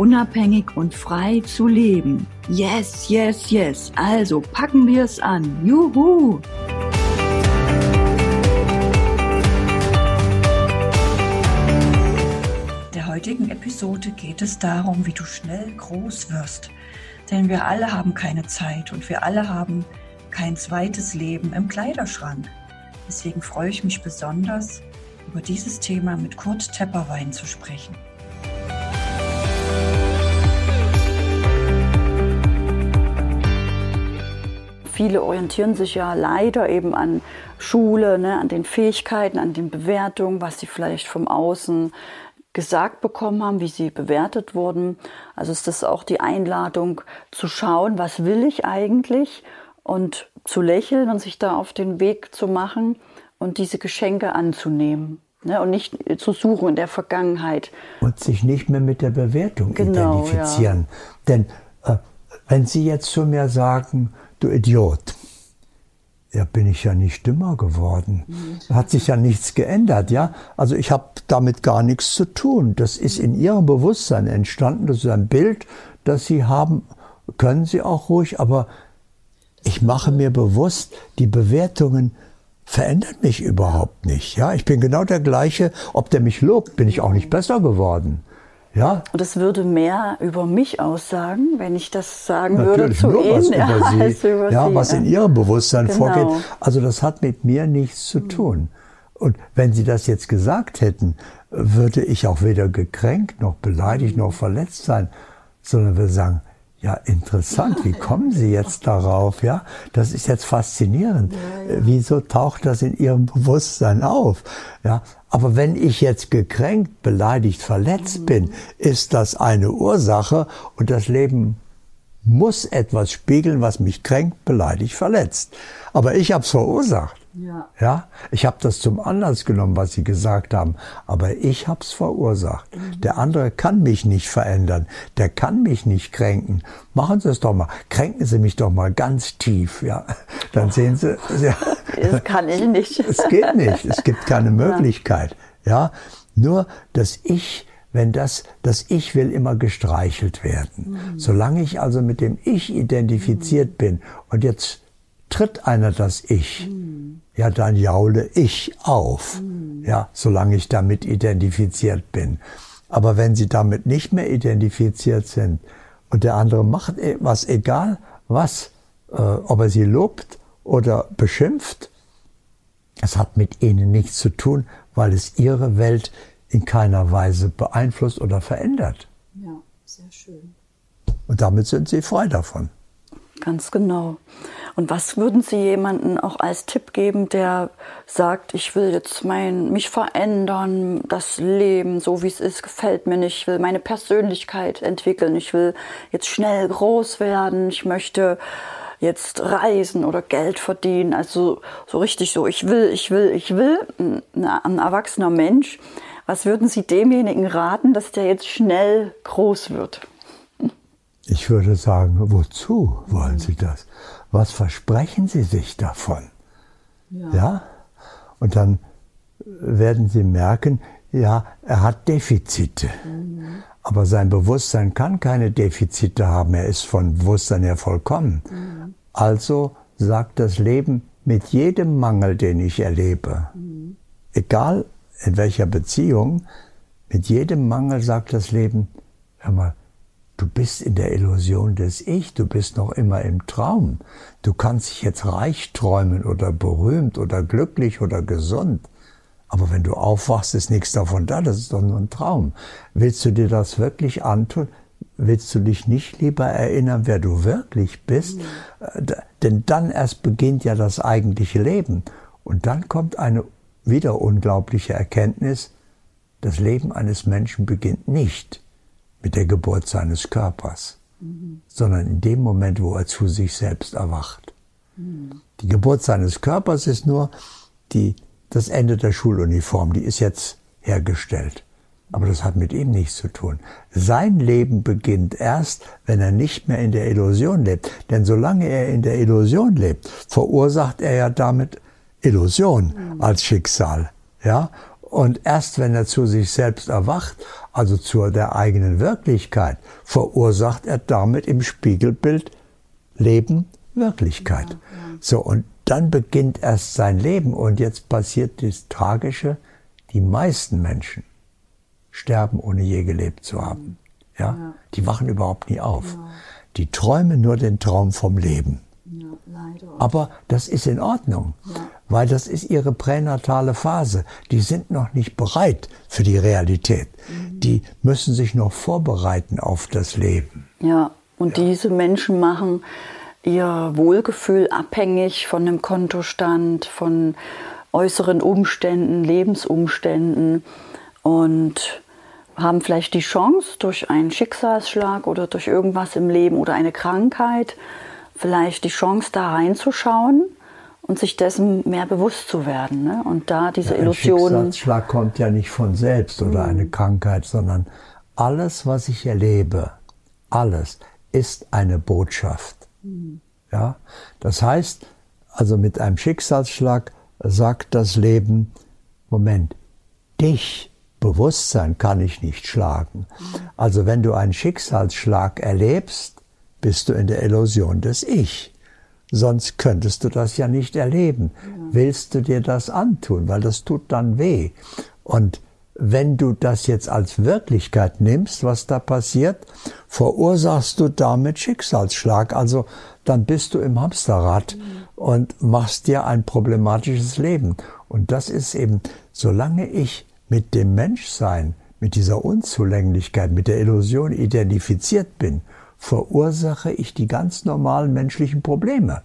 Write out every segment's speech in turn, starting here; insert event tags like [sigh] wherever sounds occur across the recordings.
unabhängig und frei zu leben. Yes, yes, yes. Also packen wir es an. Juhu! der heutigen Episode geht es darum, wie du schnell groß wirst. Denn wir alle haben keine Zeit und wir alle haben kein zweites Leben im Kleiderschrank. Deswegen freue ich mich besonders, über dieses Thema mit Kurt Tepperwein zu sprechen. Viele orientieren sich ja leider eben an Schule, ne, an den Fähigkeiten, an den Bewertungen, was sie vielleicht vom Außen gesagt bekommen haben, wie sie bewertet wurden. Also ist das auch die Einladung zu schauen, was will ich eigentlich und zu lächeln und sich da auf den Weg zu machen und diese Geschenke anzunehmen. Ne, und nicht zu suchen in der Vergangenheit. Und sich nicht mehr mit der Bewertung genau, identifizieren. Ja. Denn äh, wenn Sie jetzt zu mir sagen, du Idiot. Ja, bin ich ja nicht dümmer geworden. Mhm. Hat sich ja nichts geändert, ja. Also ich habe damit gar nichts zu tun. Das ist in ihrem Bewusstsein entstanden. Das ist ein Bild, das sie haben. Können sie auch ruhig, aber ich mache mir bewusst, die Bewertungen verändern mich überhaupt nicht. Ja, ich bin genau der gleiche. Ob der mich lobt, bin ich auch nicht besser geworden. Ja. Und es würde mehr über mich aussagen, wenn ich das sagen Natürlich, würde zu nur Ihnen. Was [laughs] über Sie, über ja, Sie, was ja. in Ihrem Bewusstsein genau. vorgeht. Also das hat mit mir nichts zu tun. Und wenn Sie das jetzt gesagt hätten, würde ich auch weder gekränkt, noch beleidigt, noch verletzt sein, sondern würde sagen, ja, interessant. Wie kommen Sie jetzt darauf? Ja, das ist jetzt faszinierend. Ja, ja. Wieso taucht das in Ihrem Bewusstsein auf? Ja, aber wenn ich jetzt gekränkt, beleidigt, verletzt mhm. bin, ist das eine Ursache und das Leben muss etwas spiegeln, was mich kränkt, beleidigt, verletzt. Aber ich habe es verursacht. Ja. ja, ich habe das zum Anlass genommen, was Sie gesagt haben, aber ich habe es verursacht. Mhm. Der andere kann mich nicht verändern, der kann mich nicht kränken. Machen Sie es doch mal, kränken Sie mich doch mal ganz tief, ja. Dann sehen Sie. [laughs] Ja. Das kann ich nicht. Es geht nicht, es gibt keine [laughs] Möglichkeit. Ja, nur dass Ich wenn das, das Ich will immer gestreichelt werden. Mhm. Solange ich also mit dem Ich identifiziert mhm. bin und jetzt tritt einer das Ich, mhm. ja, dann jaule ich auf, mhm. ja, solange ich damit identifiziert bin. Aber wenn Sie damit nicht mehr identifiziert sind und der andere macht etwas, egal was, äh, ob er Sie lobt oder beschimpft, es hat mit Ihnen nichts zu tun, weil es Ihre Welt in keiner Weise beeinflusst oder verändert. Ja, sehr schön. Und damit sind Sie frei davon. Ganz genau. Und was würden Sie jemandem auch als Tipp geben, der sagt, ich will jetzt mein, mich verändern, das Leben, so wie es ist, gefällt mir nicht, ich will meine Persönlichkeit entwickeln, ich will jetzt schnell groß werden, ich möchte jetzt reisen oder Geld verdienen, also so richtig so, ich will, ich will, ich will, ein erwachsener Mensch. Was würden Sie demjenigen raten, dass der jetzt schnell groß wird? Ich würde sagen, wozu wollen Sie das? Was versprechen Sie sich davon? Ja. ja? Und dann werden Sie merken, ja, er hat Defizite. Mhm. Aber sein Bewusstsein kann keine Defizite haben. Er ist von Bewusstsein her vollkommen. Mhm. Also sagt das Leben mit jedem Mangel, den ich erlebe, mhm. egal in welcher Beziehung, mit jedem Mangel sagt das Leben, hör mal, Du bist in der Illusion des Ich, du bist noch immer im Traum. Du kannst dich jetzt reich träumen oder berühmt oder glücklich oder gesund. Aber wenn du aufwachst, ist nichts davon da, das ist doch nur ein Traum. Willst du dir das wirklich antun? Willst du dich nicht lieber erinnern, wer du wirklich bist? Mhm. Denn dann erst beginnt ja das eigentliche Leben. Und dann kommt eine wieder unglaubliche Erkenntnis, das Leben eines Menschen beginnt nicht mit der Geburt seines Körpers. mhm. sondern in dem Moment, wo er zu sich selbst erwacht. Mhm. Die Geburt seines Körpers ist nur die, das Ende der Schuluniform, die ist jetzt hergestellt. Aber das hat mit ihm nichts zu tun. Sein Leben beginnt erst, wenn er nicht mehr in der Illusion lebt. Denn solange er in der Illusion lebt, verursacht er ja damit Illusion mhm. als Schicksal. Ja? Und erst wenn er zu sich selbst erwacht, also zu der eigenen Wirklichkeit, verursacht er damit im Spiegelbild Leben, Wirklichkeit. Ja, ja. So, und dann beginnt erst sein Leben. Und jetzt passiert das Tragische, die meisten Menschen sterben, ohne je gelebt zu haben. Ja? ja. Die wachen überhaupt nie auf. Die träumen nur den Traum vom Leben. Aber das ist in Ordnung, weil das ist ihre pränatale Phase. Die sind noch nicht bereit für die Realität. Mhm. Die müssen sich noch vorbereiten auf das Leben. Ja, und diese Menschen machen ihr Wohlgefühl abhängig von dem Kontostand, von äußeren Umständen, Lebensumständen und haben vielleicht die Chance, durch einen Schicksalsschlag oder durch irgendwas im Leben oder eine Krankheit, vielleicht die Chance da reinzuschauen und sich dessen mehr bewusst zu werden. Ne? Und da diese ja, Illusionen. Ein Schicksalsschlag kommt ja nicht von selbst oder mhm. eine Krankheit, sondern alles, was ich erlebe, alles ist eine Botschaft. Mhm. Ja? Das heißt, also mit einem Schicksalsschlag sagt das Leben, Moment, dich Bewusstsein kann ich nicht schlagen. Also wenn du einen Schicksalsschlag erlebst, bist du in der Illusion des Ich. Sonst könntest du das ja nicht erleben. Ja. Willst du dir das antun, weil das tut dann weh. Und wenn du das jetzt als Wirklichkeit nimmst, was da passiert, verursachst du damit Schicksalsschlag. Also dann bist du im Hamsterrad mhm. und machst dir ein problematisches Leben. Und das ist eben, solange ich mit dem Menschsein, mit dieser Unzulänglichkeit, mit der Illusion identifiziert bin, verursache ich die ganz normalen menschlichen Probleme.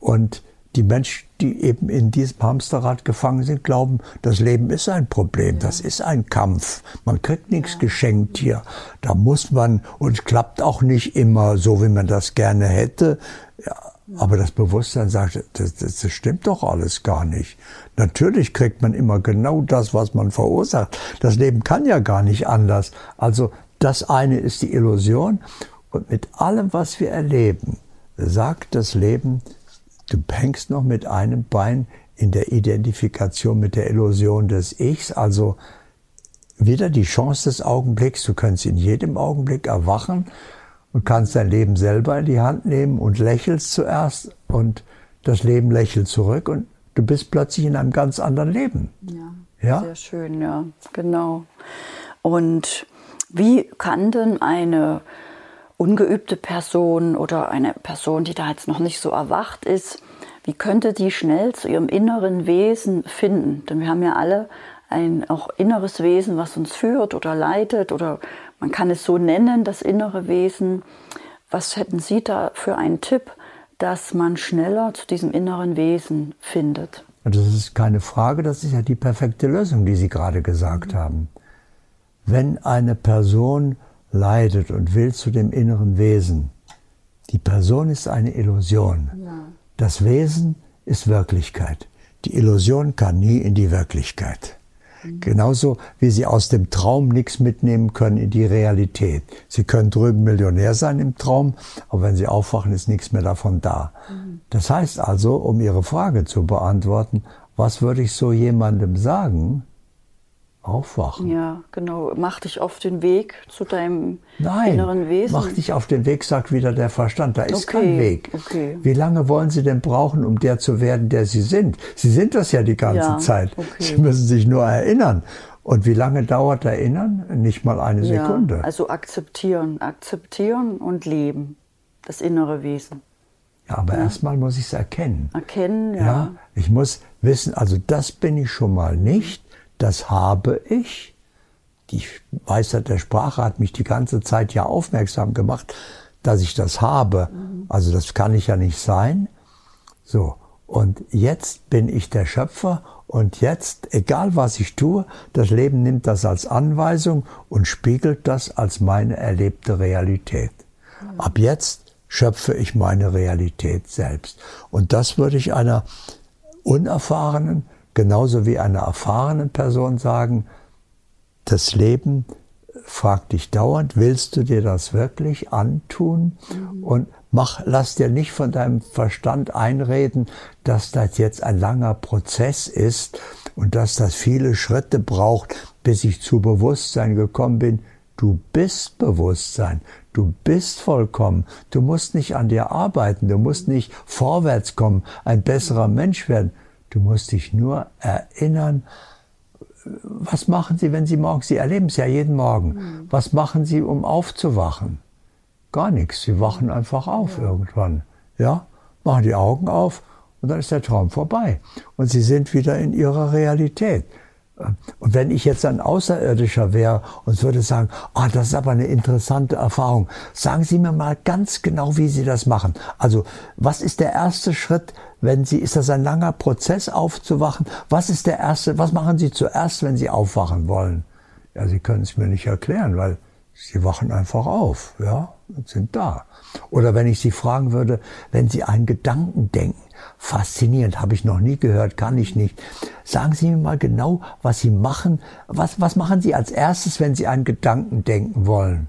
Und die Menschen, die eben in diesem Hamsterrad gefangen sind, glauben, das Leben ist ein Problem, das ist ein Kampf. Man kriegt nichts geschenkt hier. Da muss man, und es klappt auch nicht immer so, wie man das gerne hätte. Ja, aber das Bewusstsein sagt, das, das, das, stimmt doch alles gar nicht. Natürlich kriegt man immer genau das, was man verursacht. Das Leben kann ja gar nicht anders. Also das eine ist die Illusion. Und mit allem, was wir erleben, sagt das Leben, du hängst noch mit einem Bein in der Identifikation mit der Illusion des Ichs. Also wieder die Chance des Augenblicks. Du kannst in jedem Augenblick erwachen und kannst dein Leben selber in die Hand nehmen und lächelst zuerst und das Leben lächelt zurück und du bist plötzlich in einem ganz anderen Leben. Ja, ja? sehr schön, ja, genau. Und wie kann denn eine ungeübte Person oder eine Person, die da jetzt noch nicht so erwacht ist, wie könnte die schnell zu ihrem inneren Wesen finden? Denn wir haben ja alle ein auch inneres Wesen, was uns führt oder leitet oder man kann es so nennen, das innere Wesen. Was hätten Sie da für einen Tipp, dass man schneller zu diesem inneren Wesen findet? Das ist keine Frage, das ist ja die perfekte Lösung, die Sie gerade gesagt mhm. haben. Wenn eine Person leidet und will zu dem inneren Wesen, die Person ist eine Illusion. Ja. Das Wesen ist Wirklichkeit. Die Illusion kann nie in die Wirklichkeit. Genauso wie sie aus dem Traum nichts mitnehmen können in die Realität. Sie können drüben Millionär sein im Traum, aber wenn sie aufwachen, ist nichts mehr davon da. Das heißt also, um Ihre Frage zu beantworten, was würde ich so jemandem sagen, Aufwachen. Ja, genau. Mach dich auf den Weg zu deinem Nein, inneren Wesen. Mach dich auf den Weg, sagt wieder der Verstand. Da ist okay, kein Weg. Okay. Wie lange wollen Sie denn brauchen, um der zu werden, der Sie sind? Sie sind das ja die ganze ja, Zeit. Okay. Sie müssen sich nur erinnern. Und wie lange dauert Erinnern? Nicht mal eine ja, Sekunde. Also akzeptieren, akzeptieren und leben. Das innere Wesen. Ja, aber ja. erstmal muss ich es erkennen. Erkennen, ja. ja. Ich muss wissen, also das bin ich schon mal nicht das habe ich. Die Weisheit der Sprache hat mich die ganze Zeit ja aufmerksam gemacht, dass ich das habe. Also das kann ich ja nicht sein. So. Und jetzt bin ich der Schöpfer und jetzt, egal was ich tue, das Leben nimmt das als Anweisung und spiegelt das als meine erlebte Realität. Ab jetzt schöpfe ich meine Realität selbst. Und das würde ich einer unerfahrenen, genauso wie einer erfahrenen Person sagen, das Leben fragt dich dauernd, willst du dir das wirklich antun? Mhm. Und mach, lass dir nicht von deinem Verstand einreden, dass das jetzt ein langer Prozess ist und dass das viele Schritte braucht, bis ich zu Bewusstsein gekommen bin. Du bist Bewusstsein. Du bist vollkommen. Du musst nicht an dir arbeiten. Du musst nicht vorwärts kommen, ein besserer Mensch werden. Du musst dich nur erinnern, was machen Sie, wenn Sie morgens, Sie erleben es ja jeden Morgen, mhm. was machen Sie, um aufzuwachen? Gar nichts. Sie wachen einfach auf ja. irgendwann. Ja, machen die Augen auf und dann ist der Traum vorbei. Und Sie sind wieder in Ihrer Realität. Und wenn ich jetzt ein Außerirdischer wäre und würde sagen, ah, das ist aber eine interessante Erfahrung, sagen Sie mir mal ganz genau, wie Sie das machen. Also, was ist der erste Schritt, wenn Sie, ist das ein langer Prozess aufzuwachen? Was ist der erste, was machen Sie zuerst, wenn Sie aufwachen wollen? Ja, Sie können es mir nicht erklären, weil Sie wachen einfach auf, ja, und sind da. Oder wenn ich Sie fragen würde, wenn Sie einen Gedanken denken, faszinierend, habe ich noch nie gehört, kann ich nicht. Sagen Sie mir mal genau, was Sie machen. Was, was machen Sie als erstes, wenn Sie einen Gedanken denken wollen?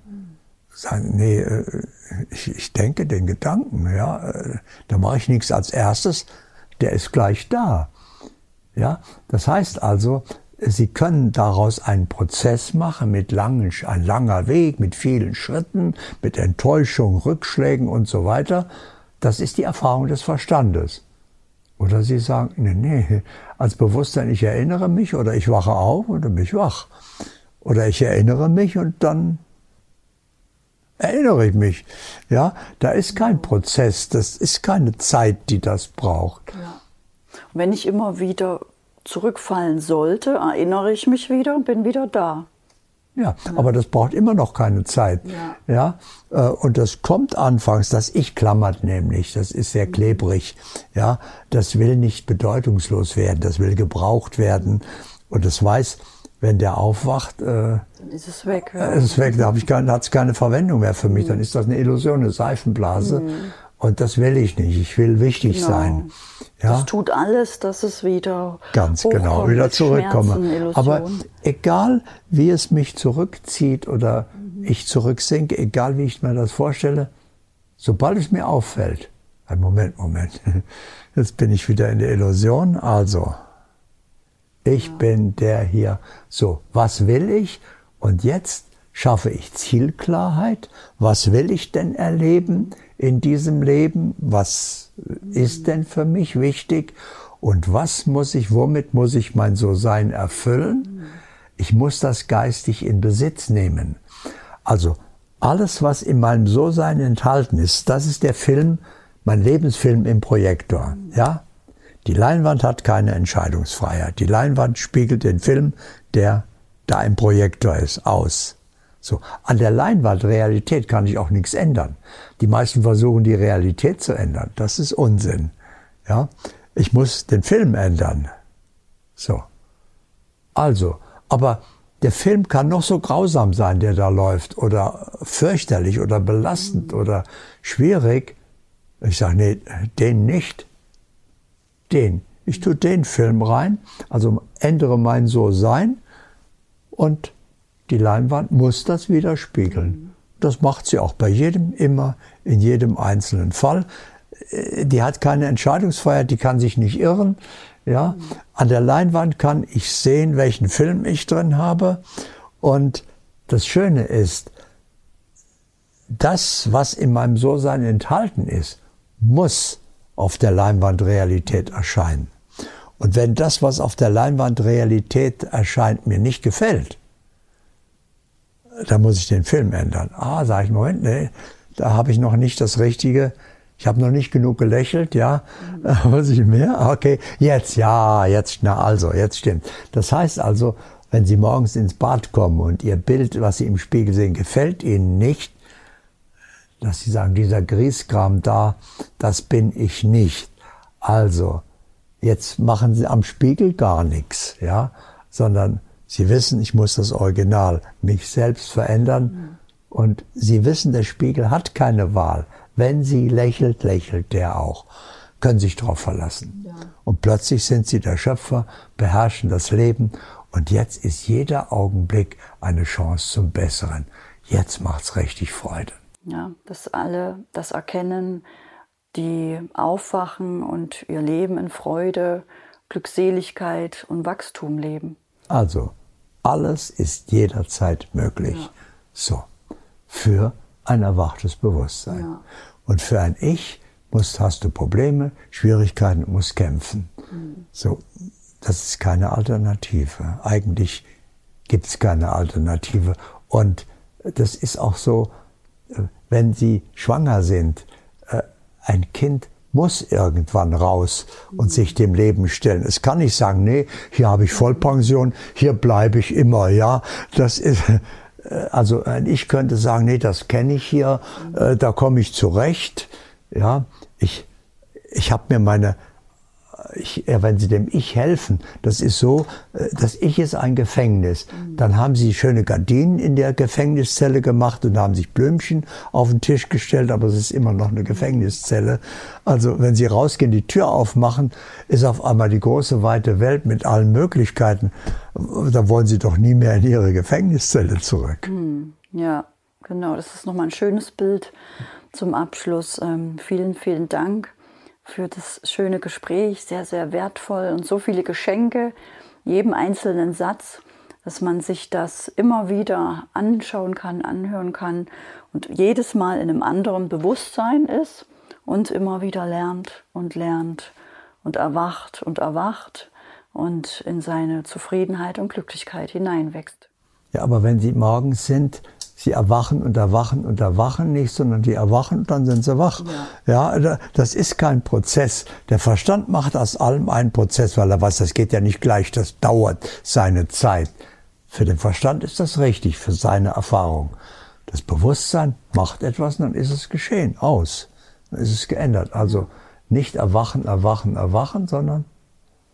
Sagen, nee, äh, ich, ich denke den Gedanken, ja. Da mache ich nichts als erstes, der ist gleich da. Ja, das heißt also, Sie können daraus einen Prozess machen mit langen, ein langer Weg, mit vielen Schritten, mit Enttäuschung, Rückschlägen und so weiter. Das ist die Erfahrung des Verstandes. Oder Sie sagen, nee, nee, als Bewusstsein, ich erinnere mich oder ich wache auf und dann bin ich wach. Oder ich erinnere mich und dann erinnere ich mich. Ja, da ist kein Prozess, das ist keine Zeit, die das braucht. Ja. Wenn ich immer wieder zurückfallen sollte, erinnere ich mich wieder und bin wieder da. Ja, ja, aber das braucht immer noch keine Zeit. Ja. ja. Äh, und das kommt anfangs, das Ich klammert nämlich, das ist sehr klebrig. Ja, das will nicht bedeutungslos werden, das will gebraucht werden. Und das weiß, wenn der aufwacht, äh, ist es weg. Ja. Ist es weg, da habe ich keine, hat es keine Verwendung mehr für mich. Mhm. Dann ist das eine Illusion, eine Seifenblase. Mhm. Und das will ich nicht. Ich will wichtig genau. sein. Ja? Das tut alles, dass es wieder ganz genau wieder zurückkomme. Aber egal, wie es mich zurückzieht oder mhm. ich zurücksinke, egal wie ich mir das vorstelle, sobald es mir auffällt, ein Moment, Moment, [laughs] jetzt bin ich wieder in der Illusion. Also, ich bin der hier. So, was will ich? Und jetzt schaffe ich Zielklarheit. Was will ich denn erleben? in diesem Leben? Was ist denn für mich wichtig? Und was muss ich, womit muss ich mein So-Sein erfüllen? Ich muss das geistig in Besitz nehmen. Also alles, was in meinem So-Sein enthalten ist, das ist der Film, mein Lebensfilm im Projektor. Ja? Die Leinwand hat keine Entscheidungsfreiheit. Die Leinwand spiegelt den Film, der da im Projektor ist, aus. So, an der Leinwand Realität kann ich auch nichts ändern. Die meisten versuchen die Realität zu ändern. Das ist Unsinn. Ja, ich muss den Film ändern. So. Also, aber der Film kann noch so grausam sein, der da läuft, oder fürchterlich oder belastend oder schwierig. Ich sage, nee, den nicht. Den. Ich tue den Film rein, also ändere mein So-Sein und die Leinwand muss das widerspiegeln. Das macht sie auch bei jedem immer, in jedem einzelnen Fall. Äh, die hat keine Entscheidungsfreiheit, die kann sich nicht irren. Ja, an der Leinwand kann ich sehen, welchen Film ich drin habe. Und das Schöne ist, das, was in meinem So-Sein enthalten ist, muss auf der Leinwand Realität erscheinen. Und wenn das, was auf der Leinwand Realität erscheint, mir nicht gefällt, da muss ich den Film ändern. Ah, sage ich, Moment, nee, da habe ich noch nicht das Richtige. Ich habe noch nicht genug gelächelt, ja. Mhm. [laughs] Muss ich mehr? Okay, jetzt, ja, jetzt, na also, jetzt stimmt. Das heißt also, wenn Sie morgens ins Bad kommen und Ihr Bild, was Sie im Spiegel sehen, gefällt Ihnen nicht, dass Sie sagen, dieser Grießkram da, das bin ich nicht. Also, jetzt machen Sie am Spiegel gar nichts, ja, sondern Sie wissen, ich muss das Original, mich selbst verändern Und Sie wissen, der Spiegel hat keine Wahl. Wenn sie lächelt, lächelt der auch. Können sich darauf verlassen. Ja. Und plötzlich sind sie der Schöpfer, beherrschen das Leben. Und jetzt ist jeder Augenblick eine Chance zum Besseren. Jetzt macht's richtig Freude. Ja, dass alle das erkennen, die aufwachen und ihr Leben in Freude, Glückseligkeit und Wachstum leben. Also, alles ist jederzeit möglich. Ja. So, für ein erwachtes Bewusstsein. Ja. Und für ein Ich musst, hast du Probleme, Schwierigkeiten, musst kämpfen. Mhm. So, das ist keine Alternative. Eigentlich gibt es keine Alternative. Und das ist auch so, wenn Sie schwanger sind, äh, ein Kind muss irgendwann raus und sich dem Leben stellen. Es kann nicht sagen, nee, hier habe ich Vollpension, hier bleibe ich immer, ja. Das ist, äh, also ich könnte sagen, nee, das kenne ich hier, da komme ich zurecht, ja. Ich, ich habe mir meine ich, wenn Sie dem Ich helfen, das ist so, äh, das Ich ist ein Gefängnis. Dann haben Sie schöne Gardinen in der Gefängniszelle gemacht und haben sich Blümchen auf den Tisch gestellt, aber es ist immer noch eine Gefängniszelle. Also wenn Sie rausgehen, die Tür aufmachen, ist auf einmal die große weite Welt mit allen Möglichkeiten. Da wollen Sie doch nie mehr in Ihre Gefängniszelle zurück. Hm, ja, genau. Das ist nochmal ein schönes Bild zum Abschluss. Ähm, vielen, vielen Dank für das schöne Gespräch, sehr, sehr wertvoll und so viele Geschenke, jedem einzelnen Satz, dass man sich das immer wieder anschauen kann, anhören kann und jedes Mal in einem anderen Bewusstsein ist und immer wieder lernt und lernt und erwacht und erwacht und in seine Zufriedenheit und Glücklichkeit hineinwächst. Ja, aber wenn Sie morgens sind, Sie erwachen und erwachen und erwachen nicht, sondern die erwachen und dann sind sie wach. Ja. ja, das ist kein Prozess. Der Verstand macht aus allem einen Prozess, weil er weiß, das geht ja nicht gleich, das dauert seine Zeit. Für den Verstand ist das richtig, für seine Erfahrung. Das Bewusstsein macht etwas, dann ist es geschehen, aus. Dann ist es geändert. Also nicht erwachen, erwachen, erwachen, sondern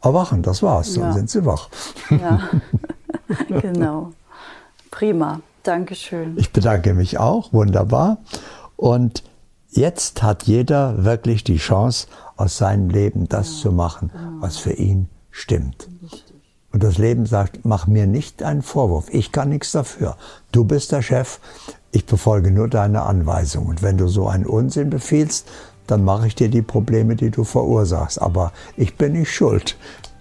erwachen, das war's, dann ja. sind sie wach. Ja, [laughs] genau. Prima. Dankeschön. Ich bedanke mich auch, wunderbar. Und jetzt hat jeder wirklich die Chance, aus seinem Leben das ja, zu machen, was für ihn stimmt. Und das Leben sagt, mach mir nicht einen Vorwurf. Ich kann nichts dafür. Du bist der Chef. Ich befolge nur deine Anweisung. Und wenn du so einen Unsinn befiehlst, dann mache ich dir die Probleme, die du verursachst. Aber ich bin nicht schuld.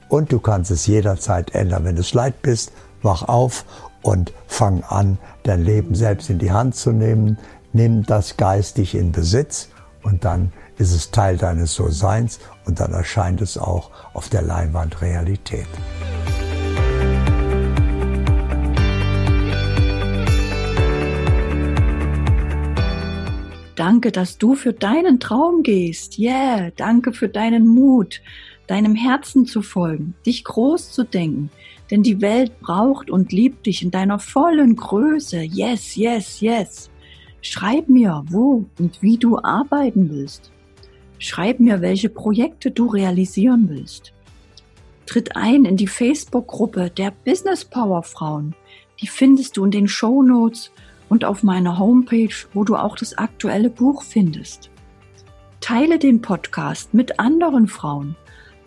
Und du kannst es jederzeit ändern. Wenn du es leid bist, wach auf und fang an, dein Leben selbst in die Hand zu nehmen. Nimm das geistig in Besitz und dann ist es Teil deines So-Seins und dann erscheint es auch auf der Leinwand Realität. Danke, dass du für deinen Traum gehst. Yeah, danke für deinen Mut, deinem Herzen zu folgen, dich groß zu denken, denn die Welt braucht und liebt dich in deiner vollen Größe. Yes, yes, yes. Schreib mir, wo und wie du arbeiten willst. Schreib mir, welche Projekte du realisieren willst. Tritt ein in die Facebook-Gruppe der Business Power Frauen. Die findest du in den Show Notes und auf meiner Homepage, wo du auch das aktuelle Buch findest. Teile den Podcast mit anderen Frauen